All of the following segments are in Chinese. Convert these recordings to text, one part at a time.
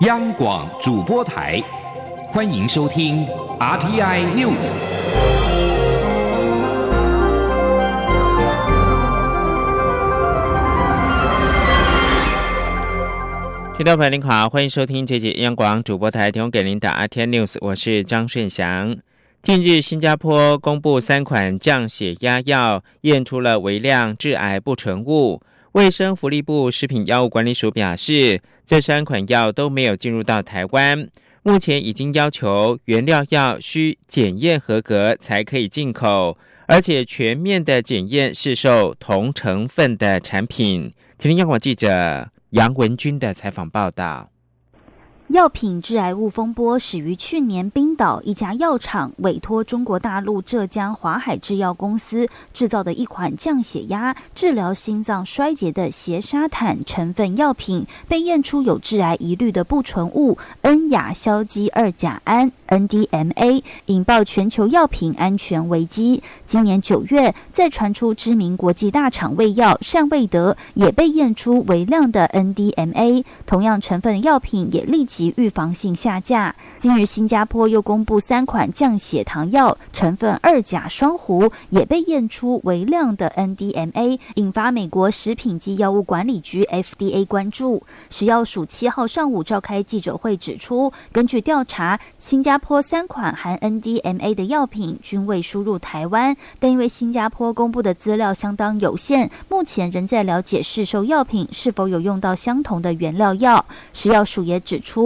央广主播台，欢迎收听 RTI News。听众朋友您好，欢迎收听这节央广主播台提供给您的 RTI News，我是张顺祥。近日，新加坡公布三款降血压药验出了微量致癌不纯物。卫生福利部食品药物管理署表示，这三款药都没有进入到台湾，目前已经要求原料药需检验合格才可以进口，而且全面的检验是受同成分的产品。请听央广记者杨文军的采访报道。药品致癌物风波始于去年，冰岛一家药厂委托中国大陆浙江华海制药公司制造的一款降血压、治疗心脏衰竭的缬沙坦成分药品，被验出有致癌疑虑的不纯物 N 亚硝基二甲胺 （NDMA），引爆全球药品安全危机。今年九月，再传出知名国际大厂胃药善味德也被验出微量的 NDMA，同样成分的药品也立即。及预防性下架。近日，新加坡又公布三款降血糖药，成分二甲双弧也被验出微量的 NDMA，引发美国食品及药物管理局 FDA 关注。食药署七号上午召开记者会，指出，根据调查，新加坡三款含 NDMA 的药品均未输入台湾，但因为新加坡公布的资料相当有限，目前仍在了解市售药品是否有用到相同的原料药。食药署也指出。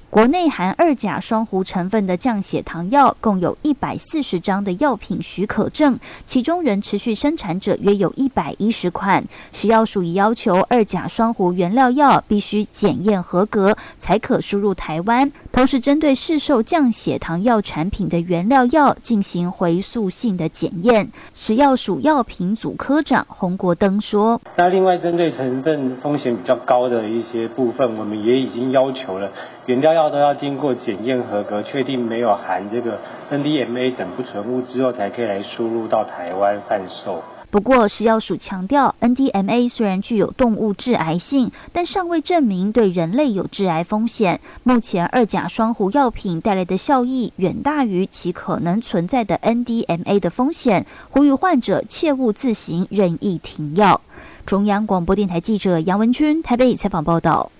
国内含二甲双弧成分的降血糖药共有一百四十张的药品许可证，其中仍持续生产者约有一百一十款。食药署已要求二甲双弧原料药必须检验合格才可输入台湾，同时针对市售降血糖药产品的原料药进行回溯性的检验。食药署药品组科长洪国登说：“那另外针对成分风险比较高的一些部分，我们也已经要求了。”原料药都要经过检验合格，确定没有含这个 NDMA 等不纯物之后，才可以来输入到台湾贩售。不过，食药署强调，NDMA 虽然具有动物致癌性，但尚未证明对人类有致癌风险。目前，二甲双弧药品带来的效益远大于其可能存在的 NDMA 的风险，呼吁患者切勿自行任意停药。中央广播电台记者杨文君台北采访报道。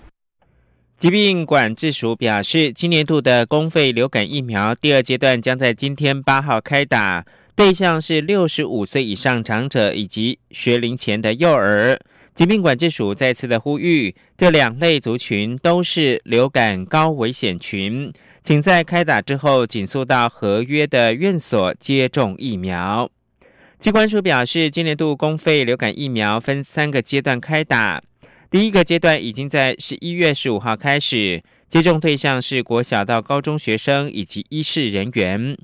疾病管制署表示，今年度的公费流感疫苗第二阶段将在今天八号开打，对象是六十五岁以上长者以及学龄前的幼儿。疾病管制署再次的呼吁，这两类族群都是流感高危险群，请在开打之后紧速到合约的院所接种疫苗。机关署表示，今年度公费流感疫苗分三个阶段开打。第一个阶段已经在十一月十五号开始接种，对象是国小到高中学生以及医事人员。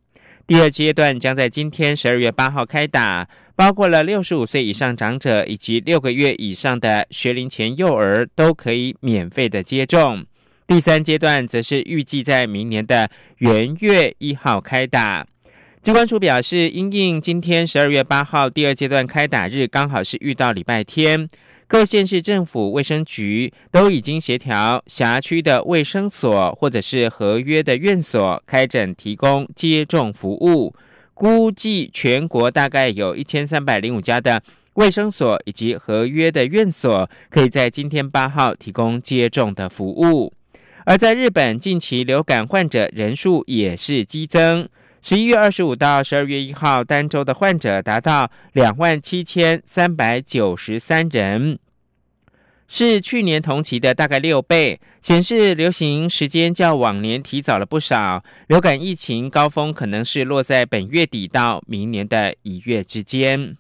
第二阶段将在今天十二月八号开打，包括了六十五岁以上长者以及六个月以上的学龄前幼儿都可以免费的接种。第三阶段则是预计在明年的元月一号开打。机关处表示，因应今天十二月八号第二阶段开打日刚好是遇到礼拜天。各县市政府卫生局都已经协调辖区的卫生所或者是合约的院所开展提供接种服务，估计全国大概有一千三百零五家的卫生所以及合约的院所可以在今天八号提供接种的服务。而在日本，近期流感患者人数也是激增。十一月二十五到十二月一号，单周的患者达到两万七千三百九十三人，是去年同期的大概六倍，显示流行时间较往年提早了不少。流感疫情高峰可能是落在本月底到明年的一月之间。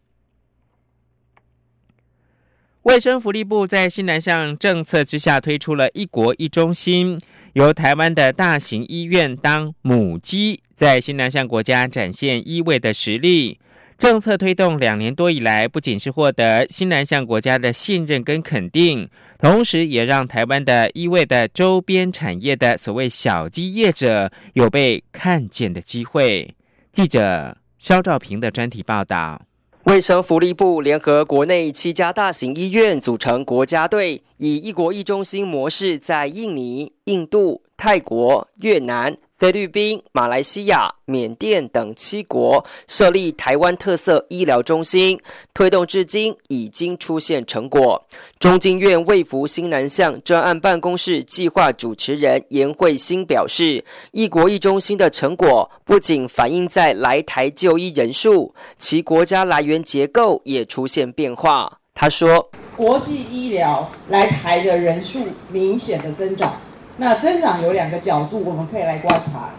卫生福利部在新南向政策之下推出了一国一中心，由台湾的大型医院当母鸡。在新南向国家展现医卫的实力，政策推动两年多以来，不仅是获得新南向国家的信任跟肯定，同时也让台湾的医卫的周边产业的所谓小鸡业者有被看见的机会。记者肖兆平的专题报道。卫生福利部联合国内七家大型医院组成国家队。以一国一中心模式，在印尼、印度、泰国、越南。菲律宾、马来西亚、缅甸等七国设立台湾特色医疗中心，推动至今已经出现成果。中经院卫福新南向专案办公室计划主持人严慧欣表示，一国一中心的成果不仅反映在来台就医人数，其国家来源结构也出现变化。他说：“国际医疗来台的人数明显的增长。”那增长有两个角度，我们可以来观察。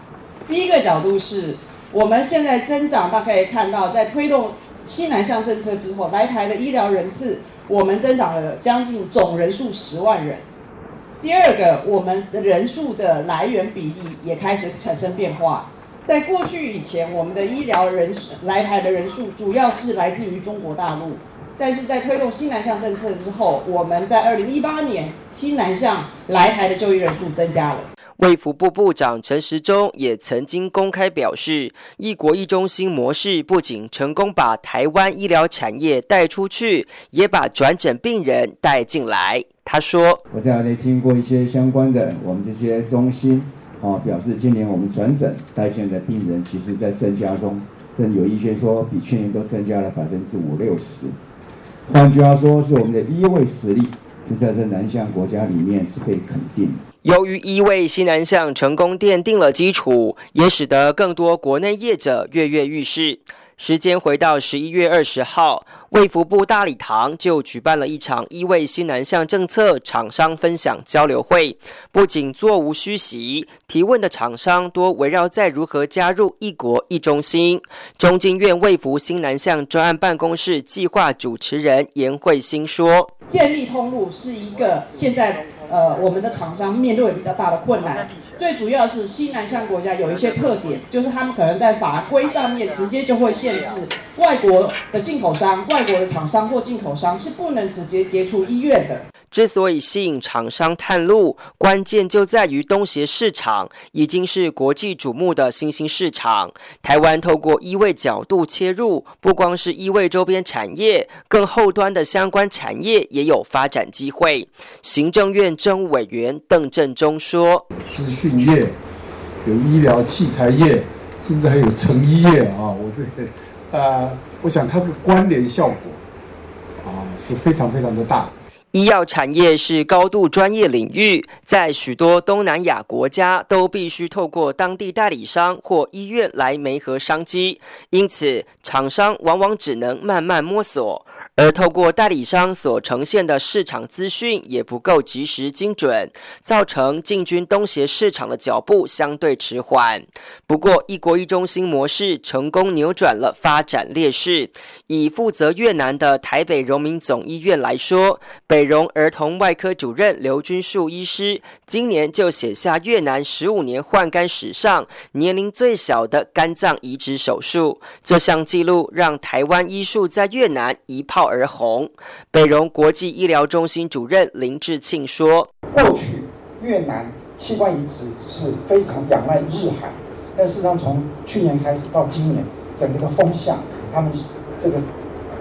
第一个角度是，我们现在增长，大家可以看到，在推动西南向政策之后，来台的医疗人次，我们增长了将近总人数十万人。第二个，我们人数的来源比例也开始产生变化。在过去以前，我们的医疗人来台的人数主要是来自于中国大陆。但是在推动新南向政策之后，我们在二零一八年新南向来台的就医人数增加了。卫福部部长陈时中也曾经公开表示，一国一中心模式不仅成功把台湾医疗产业带出去，也把转诊病人带进来。他说：“我在那听过一些相关的我们这些中心，哦，表示今年我们转诊在线的病人，其实在增加中，甚至有一些说比去年都增加了百分之五六十。”换句话说，是我们的医卫实力是在这南向国家里面是被肯定的。由于医卫西南向成功奠定了基础，也使得更多国内业者跃跃欲试。时间回到十一月二十号，卫福部大礼堂就举办了一场医卫新南向政策厂商分享交流会。不仅座无虚席，提问的厂商多围绕在如何加入一国一中心。中经院卫福新南向专案办公室计划主持人严慧欣说：“建立通路是一个现在。”呃，我们的厂商面对比较大的困难，最主要是西南向国家有一些特点，就是他们可能在法规上面直接就会限制外国的进口商、外国的厂商或进口商是不能直接接触医院的。之所以吸引厂商探路，关键就在于东协市场已经是国际瞩目的新兴市场。台湾透过医卫角度切入，不光是医卫周边产业，更后端的相关产业也有发展机会。行政院政务委员邓振中说：“资讯业、有医疗器材业，甚至还有成衣业啊，我这个，呃，我想它这个关联效果啊是非常非常的大。”医药产业是高度专业领域，在许多东南亚国家都必须透过当地代理商或医院来媒合商机，因此厂商往往只能慢慢摸索，而透过代理商所呈现的市场资讯也不够及时精准，造成进军东协市场的脚步相对迟缓。不过，一国一中心模式成功扭转了发展劣势。以负责越南的台北荣民总医院来说，北。美容儿童外科主任刘君树医师今年就写下越南十五年换肝史上年龄最小的肝脏移植手术，这项纪录让台湾医术在越南一炮而红。北荣国际医疗中心主任林志庆说：“过去越南器官移植是非常仰赖日韩，但事实上从去年开始到今年，整个的风向，他们这个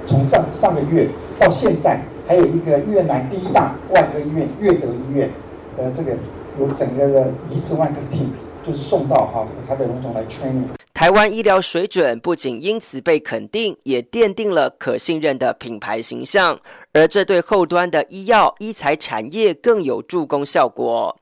从上上个月到现在。”还有一个越南第一大外科医院越德医院的这个有整个的移植外科 team，就是送到哈这个台北荣总来 training。台湾医疗水准不仅因此被肯定，也奠定了可信任的品牌形象，而这对后端的医药医材产业更有助攻效果。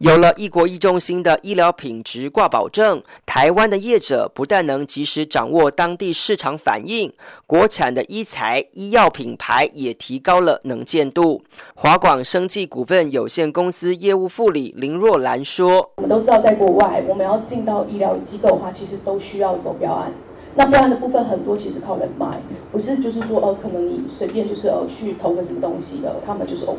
有了一国一中心的医疗品质挂保证，台湾的业者不但能及时掌握当地市场反应，国产的医材医药品牌也提高了能见度。华广生技股份有限公司业务副理林若兰说：“我们都知道，在国外，我们要进到医疗机构的话，其实都需要走标案。”那不然的部分很多其实靠人脉，不是就是说呃可能你随便就是呃去投个什么东西的，他们就是 OK。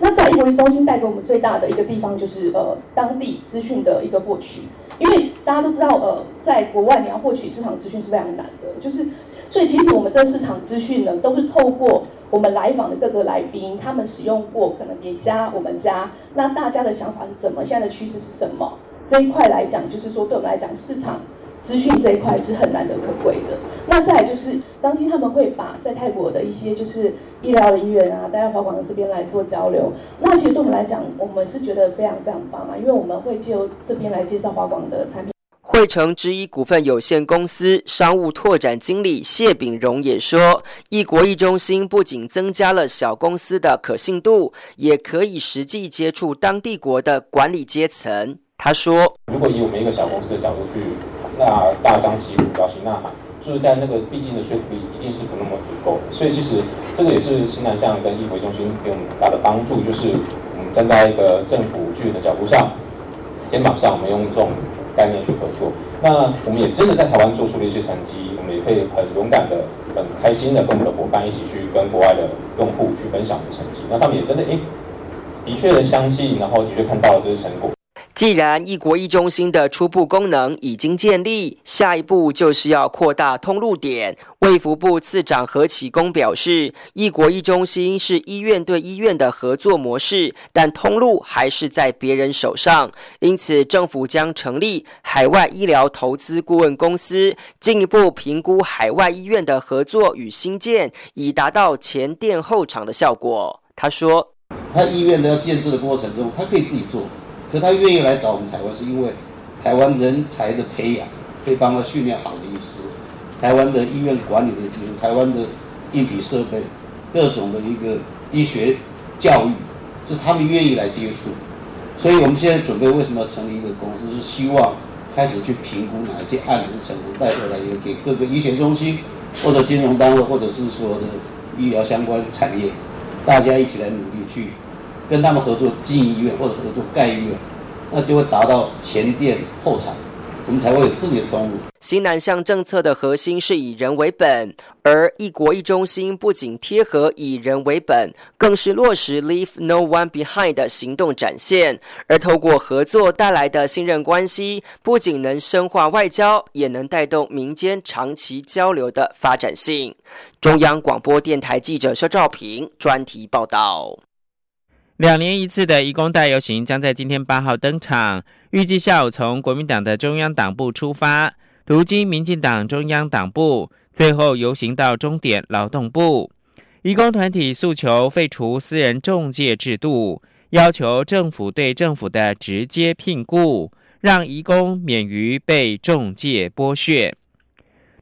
那在国医中心带给我们最大的一个地方就是呃当地资讯的一个获取，因为大家都知道呃在国外你要获取市场资讯是非常难的，就是所以其实我们这市场资讯呢都是透过我们来访的各个来宾，他们使用过可能别家我们家，那大家的想法是什么，现在的趋势是什么这一块来讲，就是说对我们来讲市场。资讯这一块是很难得可贵的。那再来就是张晶他们会把在泰国的一些就是医疗人员啊带到华广这边来做交流。那其实对我们来讲，我们是觉得非常非常棒啊，因为我们会借由这边来介绍华广的产品。汇成之一股份有限公司商务拓展经理谢炳荣也说，一国一中心不仅增加了小公司的可信度，也可以实际接触当地国的管理阶层。他说：“如果以我们一个小公司的角度去，那大张旗鼓、摇旗呐喊，就是在那个毕竟的说服力一定是不那么足够的。所以其实这个也是新南向跟议会中心给我们很大的帮助，就是我们站在一个政府巨人的角度上、肩膀上，我们用这种。”概念去合作，那我们也真的在台湾做出了一些成绩，我们也可以很勇敢的、很开心的跟我们的伙伴一起去跟国外的用户去分享的成绩，那他们也真的诶，的确的相信，然后的确看到了这些成果。既然一国一中心的初步功能已经建立，下一步就是要扩大通路点。卫福部次长何启功表示，一国一中心是医院对医院的合作模式，但通路还是在别人手上，因此政府将成立海外医疗投资顾问公司，进一步评估海外医院的合作与新建，以达到前店后厂的效果。他说：“他医院的要建制的过程中，他可以自己做。”可他愿意来找我们台湾，是因为台湾人才的培养可以帮他训练好的医师，台湾的医院管理的技术，台湾的硬体设备，各种的一个医学教育，是他们愿意来接触。所以我们现在准备为什么要成立一个公司，是希望开始去评估哪一些案子是成功，带回来也给各个医学中心或者金融单位，或者是说的医疗相关产业，大家一起来努力去。跟他们合作经营医院或者合作盖医院，那就会达到前店后厂，我们才会有自己的通路。新南向政策的核心是以人为本，而一国一中心不仅贴合以人为本，更是落实 Leave No One Behind 的行动展现。而透过合作带来的信任关系，不仅能深化外交，也能带动民间长期交流的发展性。中央广播电台记者肖兆平专题报道。两年一次的义工大游行将在今天八号登场，预计下午从国民党的中央党部出发，途经民进党中央党部，最后游行到终点劳动部。义工团体诉求废除私人中介制度，要求政府对政府的直接聘雇，让义工免于被中介剥削。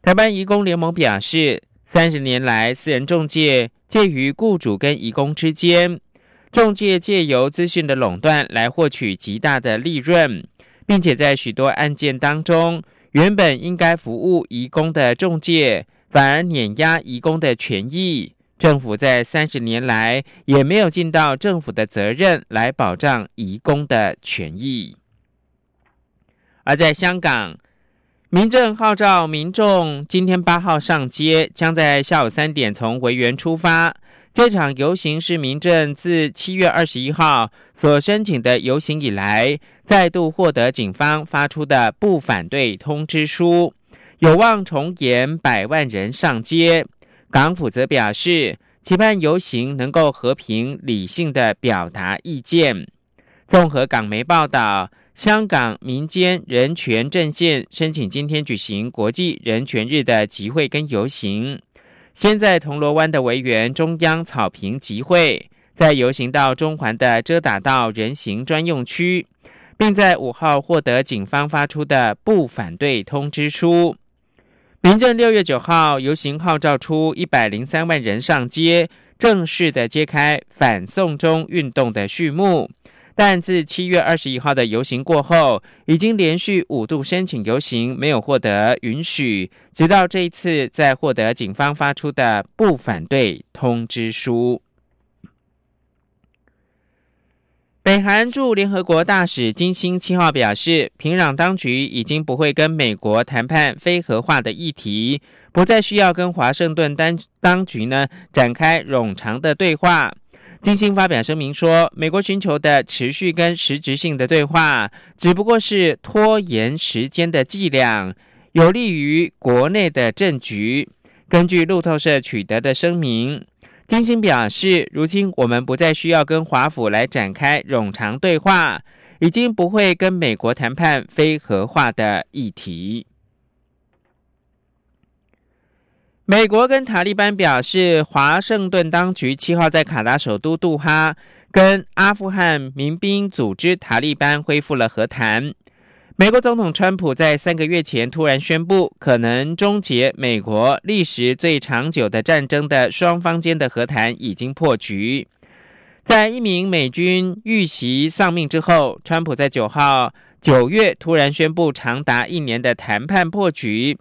台湾义工联盟表示，三十年来，私人中介介于雇主跟义工之间。中介借由资讯的垄断来获取极大的利润，并且在许多案件当中，原本应该服务移工的中介反而碾压移工的权益。政府在三十年来也没有尽到政府的责任来保障移工的权益。而在香港，民政号召民众今天八号上街，将在下午三点从维园出发。这场游行是民政自七月二十一号所申请的游行以来，再度获得警方发出的不反对通知书，有望重演百万人上街。港府则表示，期盼游行能够和平理性的表达意见。综合港媒报道，香港民间人权阵线申请今天举行国际人权日的集会跟游行。先在铜锣湾的维园中央草坪集会，再游行到中环的遮打道人行专用区，并在五号获得警方发出的不反对通知书。民政六月九号游行号召出一百零三万人上街，正式的揭开反送中运动的序幕。但自七月二十一号的游行过后，已经连续五度申请游行，没有获得允许。直到这一次，在获得警方发出的不反对通知书。北韩驻联合国大使金星七号表示，平壤当局已经不会跟美国谈判非核化的议题，不再需要跟华盛顿当当局呢展开冗长的对话。金星发表声明说，美国寻求的持续跟实质性的对话，只不过是拖延时间的伎俩，有利于国内的政局。根据路透社取得的声明，金星表示，如今我们不再需要跟华府来展开冗长对话，已经不会跟美国谈判非核化的议题。美国跟塔利班表示，华盛顿当局七号在卡达首都杜哈跟阿富汗民兵组织塔利班恢复了和谈。美国总统川普在三个月前突然宣布，可能终结美国历时最长久的战争的双方间的和谈已经破局。在一名美军遇袭丧命之后，川普在九号九月突然宣布长达一年的谈判破局。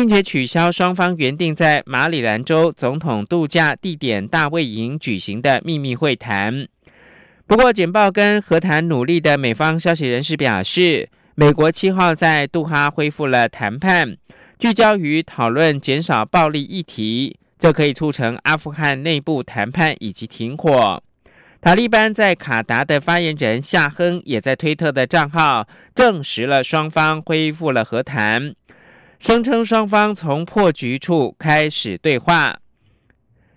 并且取消双方原定在马里兰州总统度假地点大卫营举行的秘密会谈。不过，简报跟和谈努力的美方消息人士表示，美国七号在杜哈恢复了谈判，聚焦于讨论减少暴力议题，这可以促成阿富汗内部谈判以及停火。塔利班在卡达的发言人夏亨也在推特的账号证实了双方恢复了和谈。声称双方从破局处开始对话。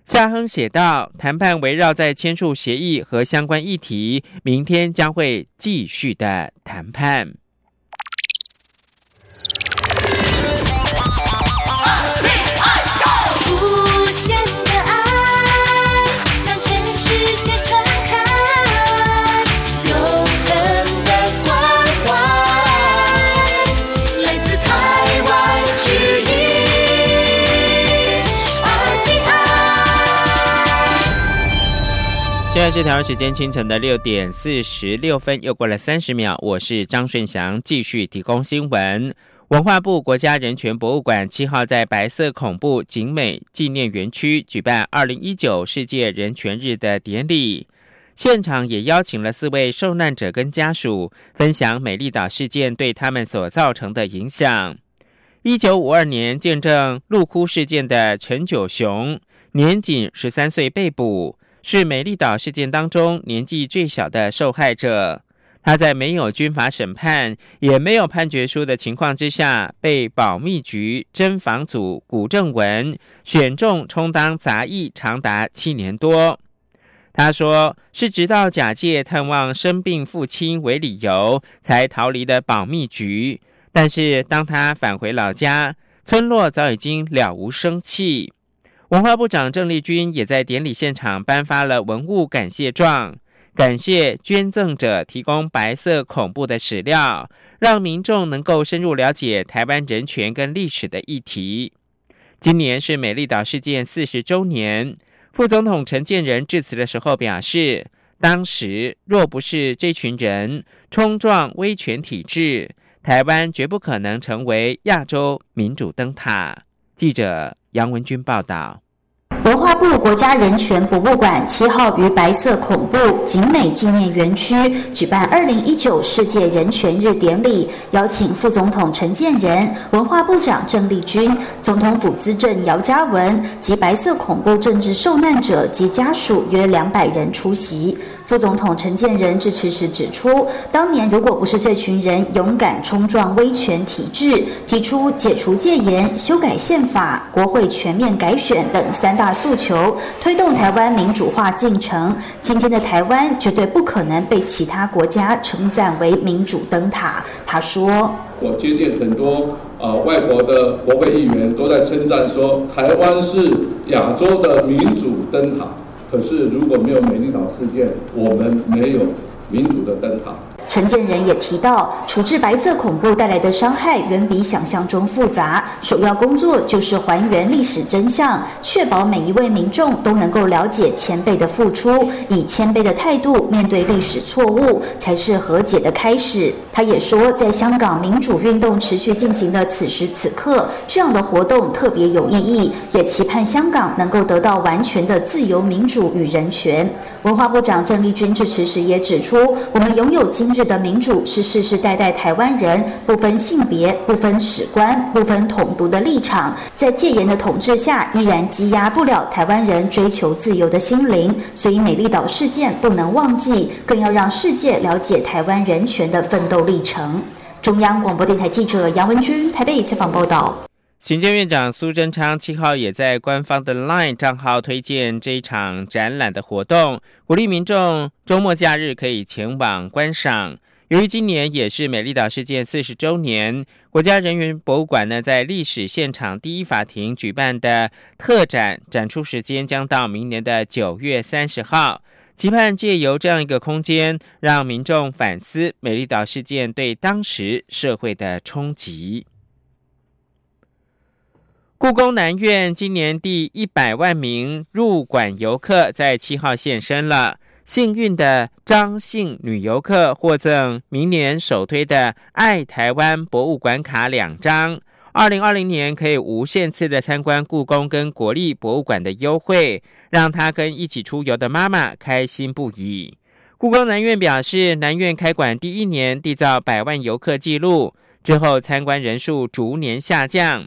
夏亨写道：“谈判围绕在签署协议和相关议题，明天将会继续的谈判。”在是台湾时间清晨的六点四十六分，又过了三十秒。我是张顺祥，继续提供新闻。文化部国家人权博物馆七号在白色恐怖景美纪念园区举办二零一九世界人权日的典礼，现场也邀请了四位受难者跟家属分享美丽岛事件对他们所造成的影响。一九五二年见证鹿窟事件的陈九雄，年仅十三岁被捕。是美丽岛事件当中年纪最小的受害者，他在没有军法审判、也没有判决书的情况之下，被保密局侦防组古正文选中充当杂役长达七年多。他说，是直到假借探望生病父亲为理由，才逃离的保密局。但是当他返回老家，村落早已经了无生气。文化部长郑丽君也在典礼现场颁发了文物感谢状，感谢捐赠者提供白色恐怖的史料，让民众能够深入了解台湾人权跟历史的议题。今年是美丽岛事件四十周年，副总统陈建仁致辞的时候表示，当时若不是这群人冲撞威权体制，台湾绝不可能成为亚洲民主灯塔。记者杨文君报道。文化部国家人权博物馆七号于白色恐怖景美纪念园区举办二零一九世界人权日典礼，邀请副总统陈建仁、文化部长郑丽君、总统府资政姚嘉文及白色恐怖政治受难者及家属约两百人出席。副总统陈建仁致辞时指出，当年如果不是这群人勇敢冲撞威权体制，提出解除戒严、修改宪法、国会全面改选等三大诉求，推动台湾民主化进程，今天的台湾绝对不可能被其他国家称赞为民主灯塔。他说：“我接见很多呃外国的国会议员，都在称赞说，台湾是亚洲的民主灯塔。”可是，如果没有美丽岛事件，我们没有民主的灯塔。陈建仁也提到，处置白色恐怖带来的伤害远比想象中复杂。首要工作就是还原历史真相，确保每一位民众都能够了解前辈的付出，以谦卑的态度面对历史错误，才是和解的开始。他也说，在香港民主运动持续进行的此时此刻，这样的活动特别有意义，也期盼香港能够得到完全的自由、民主与人权。文化部长郑丽君致辞时也指出，我们拥有今日的民主，是世世代代台湾人不分性别、不分史观、不分统独的立场，在戒严的统治下，依然积压不了台湾人追求自由的心灵。所以，美丽岛事件不能忘记，更要让世界了解台湾人权的奋斗历程。中央广播电台记者杨文君台北采访报道。行政院长苏贞昌七号也在官方的 LINE 账号推荐这一场展览的活动，鼓励民众周末假日可以前往观赏。由于今年也是美丽岛事件四十周年，国家人员博物馆呢在历史现场第一法庭举办的特展展出时间将到明年的九月三十号，期盼借由这样一个空间，让民众反思美丽岛事件对当时社会的冲击。故宫南院今年第一百万名入馆游客在七号现身了。幸运的张姓女游客获赠明年首推的“爱台湾博物馆卡”两张，二零二零年可以无限次的参观故宫跟国立博物馆的优惠，让她跟一起出游的妈妈开心不已。故宫南院表示，南院开馆第一年缔造百万游客纪录，之后参观人数逐年下降。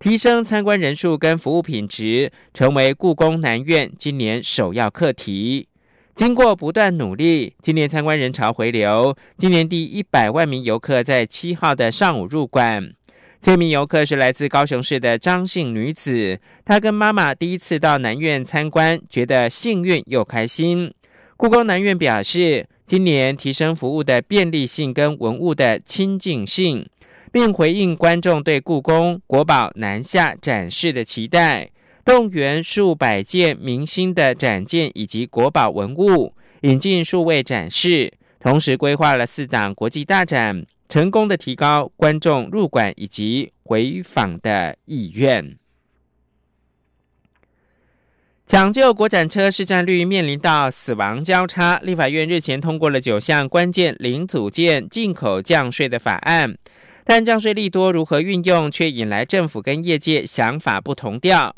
提升参观人数跟服务品质，成为故宫南院今年首要课题。经过不断努力，今年参观人潮回流。今年第一百万名游客在七号的上午入馆。这名游客是来自高雄市的张姓女子，她跟妈妈第一次到南院参观，觉得幸运又开心。故宫南院表示，今年提升服务的便利性跟文物的亲近性。并回应观众对故宫国宝南下展示的期待，动员数百件明星的展件以及国宝文物，引进数位展示，同时规划了四档国际大展，成功的提高观众入馆以及回访的意愿。抢救国产车市占率面临到死亡交叉，立法院日前通过了九项关键零组件进口降税的法案。但降税利多如何运用，却引来政府跟业界想法不同调。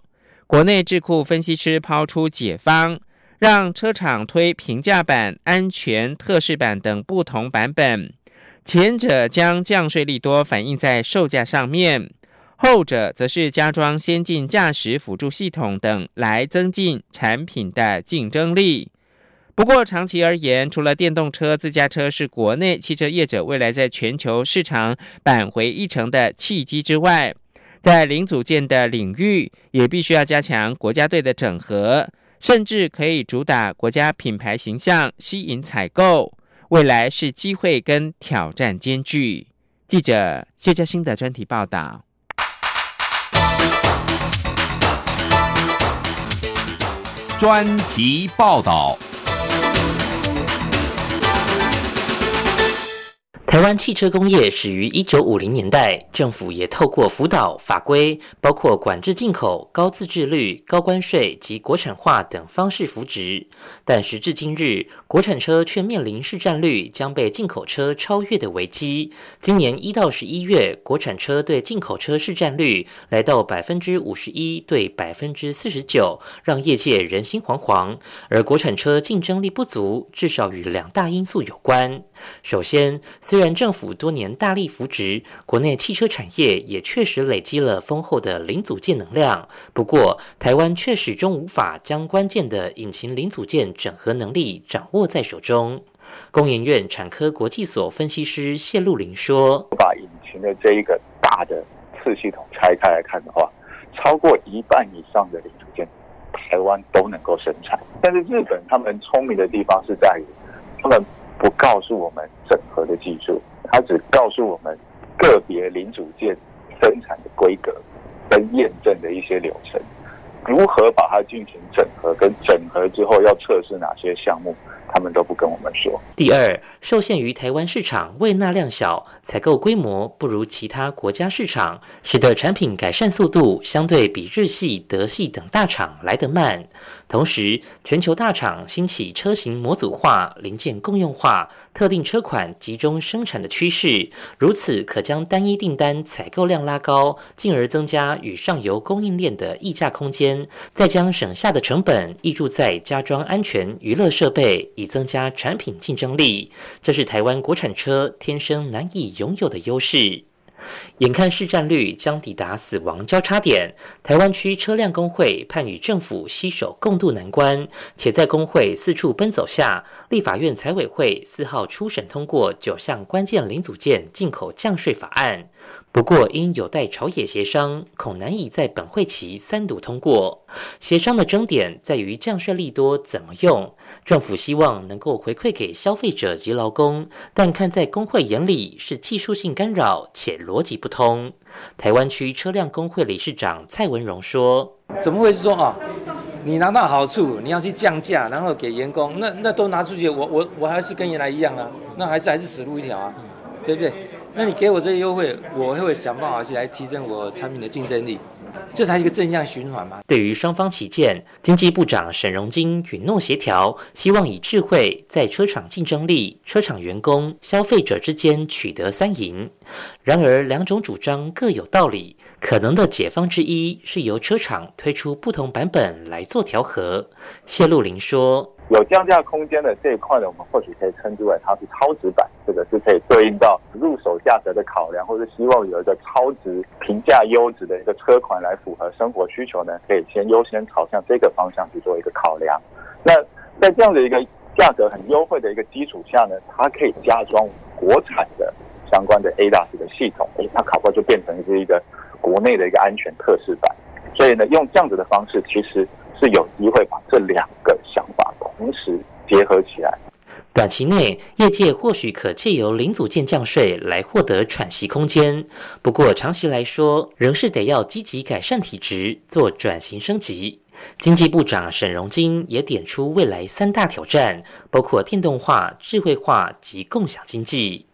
国内智库分析师抛出解方，让车厂推平价版、安全特仕版等不同版本。前者将降税利多反映在售价上面，后者则是加装先进驾驶辅助系统等，来增进产品的竞争力。不过，长期而言，除了电动车、自驾车是国内汽车业者未来在全球市场扳回一城的契机之外，在零组件的领域，也必须要加强国家队的整合，甚至可以主打国家品牌形象，吸引采购。未来是机会跟挑战兼具。记者谢嘉欣的专题报道。专题报道。台湾汽车工业始于一九五零年代，政府也透过辅导法规，包括管制进口、高自治率、高关税及国产化等方式扶植。但时至今日，国产车却面临市占率将被进口车超越的危机。今年一到十一月，国产车对进口车市占率来到百分之五十一对百分之四十九，让业界人心惶惶。而国产车竞争力不足，至少与两大因素有关。首先，虽然政府多年大力扶植，国内汽车产业也确实累积了丰厚的零组件能量。不过，台湾却始终无法将关键的引擎零组件整合能力掌握在手中。工研院产科国际所分析师谢露玲说：“把引擎的这一个大的次系统拆开来看的话，超过一半以上的零组件，台湾都能够生产。但是日本他们聪明的地方是在于，他们。”不告诉我们整合的技术，它只告诉我们个别零组件生产的规格跟验证的一些流程，如何把它进行整合，跟整合之后要测试哪些项目，他们都不跟我们说。第二，受限于台湾市场未纳量小，采购规模不如其他国家市场，使得产品改善速度相对比日系、德系等大厂来得慢。同时，全球大厂兴起车型模组化、零件共用化、特定车款集中生产的趋势，如此可将单一订单采购量拉高，进而增加与上游供应链的溢价空间，再将省下的成本溢注在加装安全娱乐设备，以增加产品竞争力。这是台湾国产车天生难以拥有的优势。眼看市占率将抵达死亡交叉点，台湾区车辆工会盼与政府携手共度难关。且在工会四处奔走下，立法院财委会四号初审通过九项关键零组件进口降税法案。不过，因有待朝野协商，恐难以在本会期三读通过。协商的争点在于降税利多怎么用。政府希望能够回馈给消费者及劳工，但看在工会眼里是技术性干扰且逻辑不通。台湾区车辆工会理事长蔡文荣说：“怎么会是说啊？你拿到好处，你要去降价，然后给员工，那那都拿出去，我我我还是跟原来一样啊，那还是还是死路一条啊，对不对？”那你给我这个优惠，我会想办法去来提升我产品的竞争力，这才是一个正向循环嘛。对于双方起见，经济部长沈荣金允诺协调，希望以智慧在车厂竞争力、车厂员工、消费者之间取得三赢。然而，两种主张各有道理，可能的解方之一是由车厂推出不同版本来做调和。谢露玲说。有降价空间的这一块呢，我们或许可以称之为它是超值版，这个是可以对应到入手价格的考量，或者希望有一个超值、平价、优质的一个车款来符合生活需求呢，可以先优先朝向这个方向去做一个考量。那在这样的一个价格很优惠的一个基础下呢，它可以加装国产的相关的 ADAS 的系统，诶，那考过就变成是一个国内的一个安全测试版。所以呢，用这样子的方式，其实是有机会把这两个想法。同时结合起来，短期内业界或许可借由零组件降税来获得喘息空间。不过长期来说，仍是得要积极改善体质，做转型升级。经济部长沈荣金也点出未来三大挑战，包括电动化、智慧化及共享经济。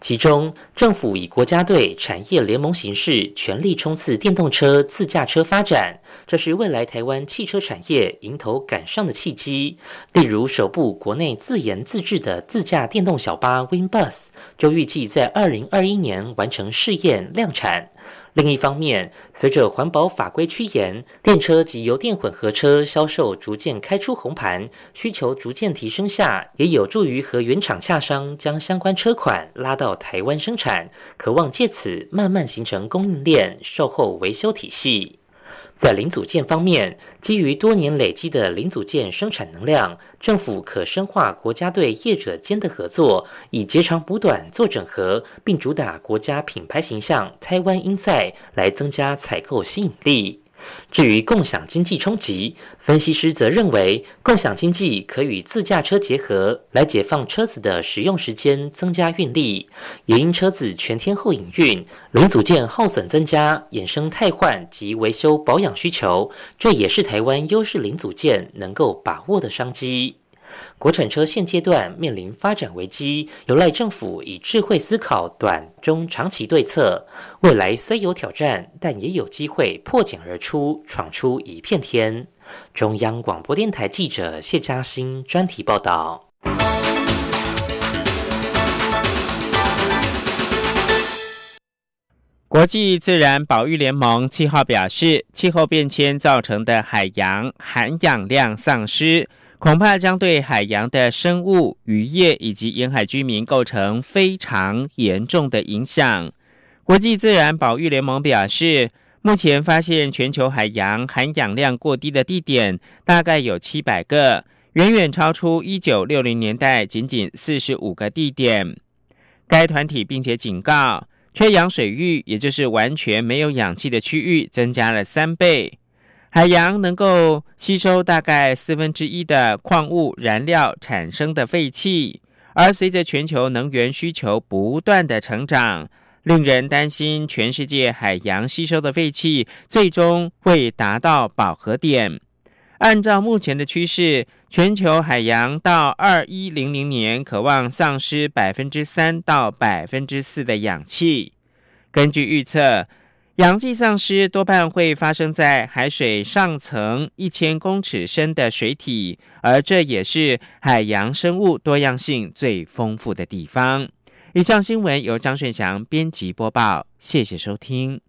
其中，政府以国家队产业联盟形式，全力冲刺电动车、自驾车发展，这是未来台湾汽车产业迎头赶上的契机。例如，首部国内自研自制的自驾电动小巴 WinBus，就预计在二零二一年完成试验量产。另一方面，随着环保法规趋严，电车及油电混合车销售逐渐开出红盘，需求逐渐提升下，也有助于和原厂洽商，将相关车款拉到台湾生产，渴望借此慢慢形成供应链、售后维修体系。在零组件方面，基于多年累积的零组件生产能量，政府可深化国家对业者间的合作，以截长补短做整合，并主打国家品牌形象“台湾英赛”来增加采购吸引力。至于共享经济冲击，分析师则认为，共享经济可与自驾车结合，来解放车子的使用时间，增加运力。也因车子全天候营运，零组件耗损增加，衍生汰换及维修保养需求，这也是台湾优势零组件能够把握的商机。国产车现阶段面临发展危机，有赖政府以智慧思考短、中、长期对策。未来虽有挑战，但也有机会破茧而出，闯出一片天。中央广播电台记者谢嘉欣专题报道。国际自然保育联盟七号表示，气候变迁造成的海洋含氧量丧失。恐怕将对海洋的生物、渔业以及沿海居民构成非常严重的影响。国际自然保育联盟表示，目前发现全球海洋含氧量过低的地点大概有七百个，远远超出一九六零年代仅仅四十五个地点。该团体并且警告，缺氧水域，也就是完全没有氧气的区域，增加了三倍。海洋能够吸收大概四分之一的矿物燃料产生的废气，而随着全球能源需求不断的成长，令人担心全世界海洋吸收的废气最终会达到饱和点。按照目前的趋势，全球海洋到二一零零年渴望丧失百分之三到百分之四的氧气。根据预测。洋气丧失多半会发生在海水上层一千公尺深的水体，而这也是海洋生物多样性最丰富的地方。以上新闻由张顺祥编辑播报，谢谢收听。